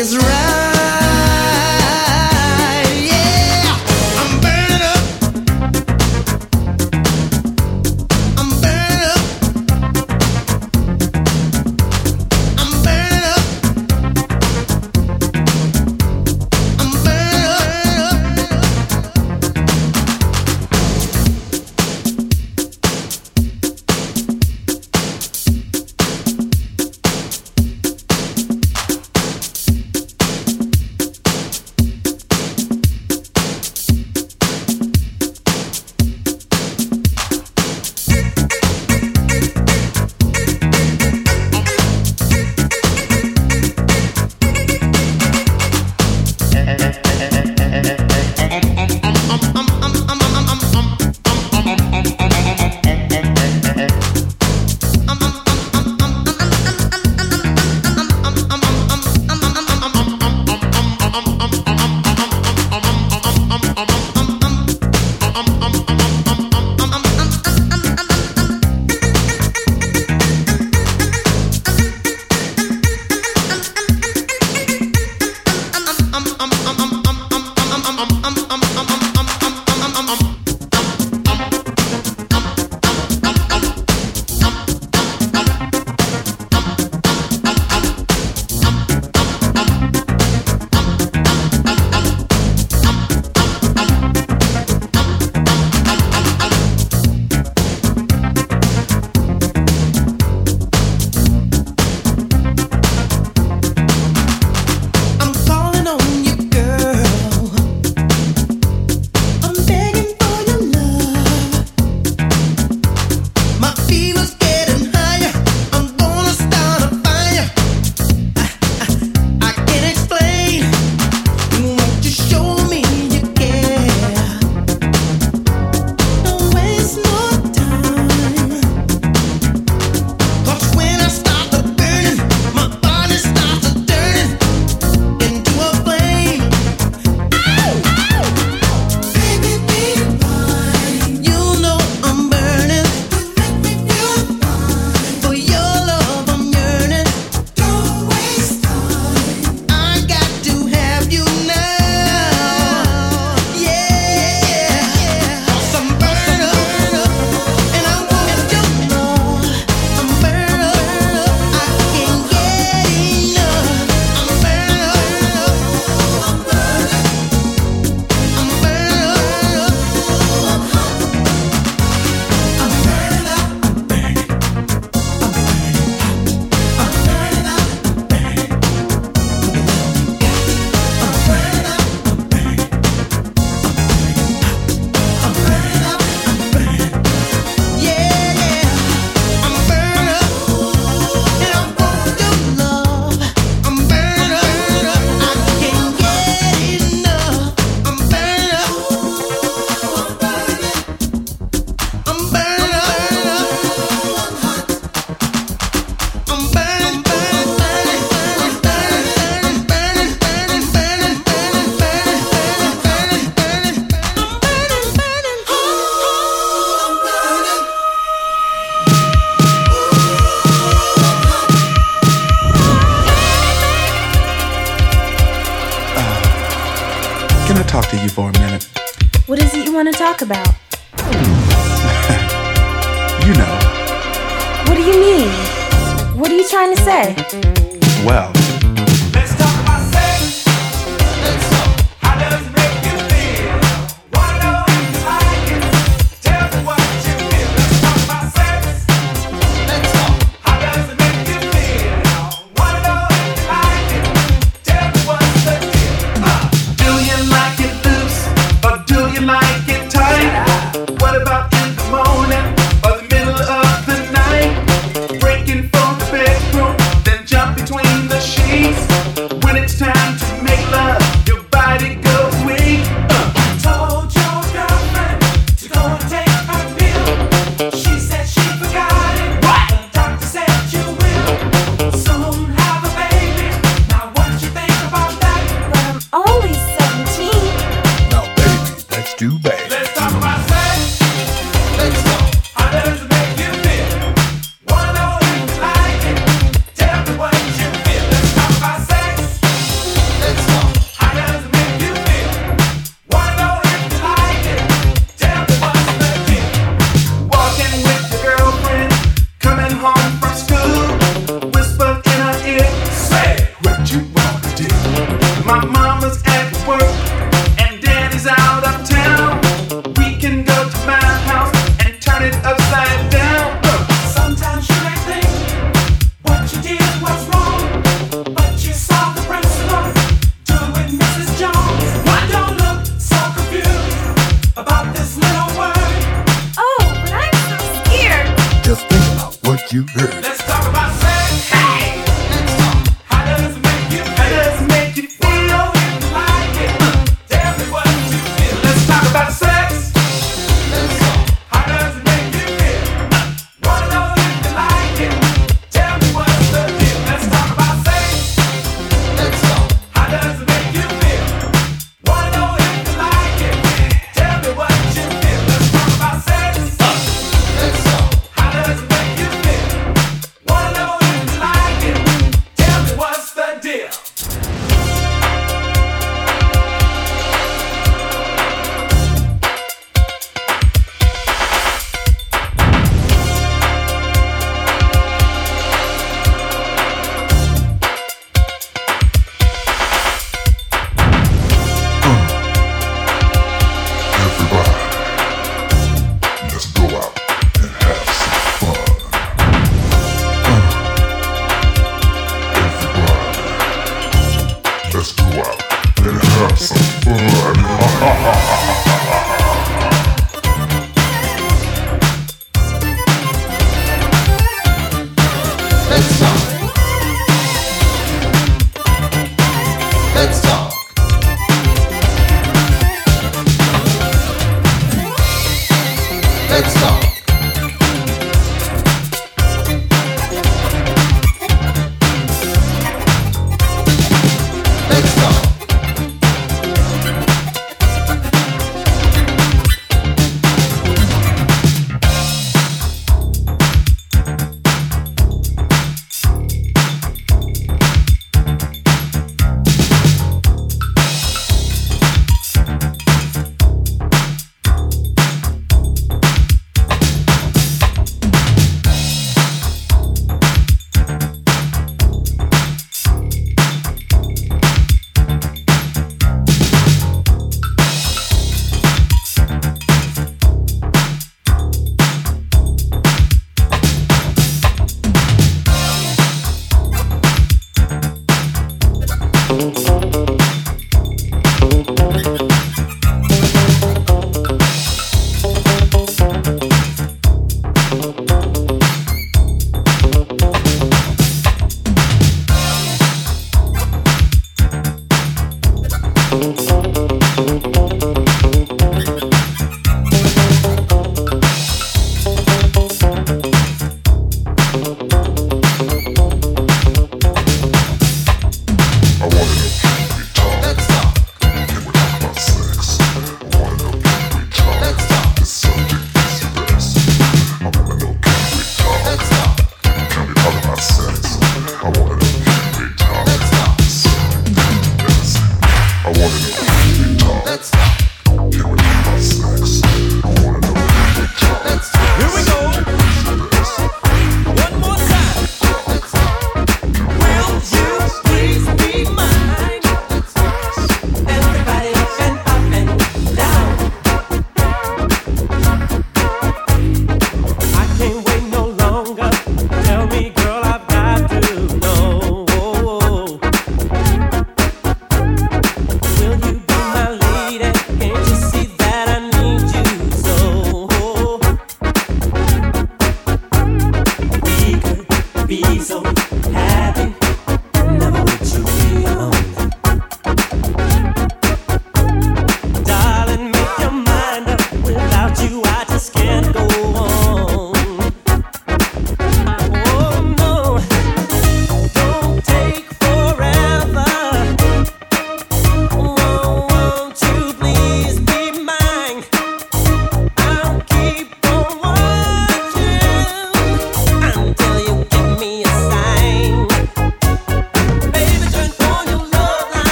is right.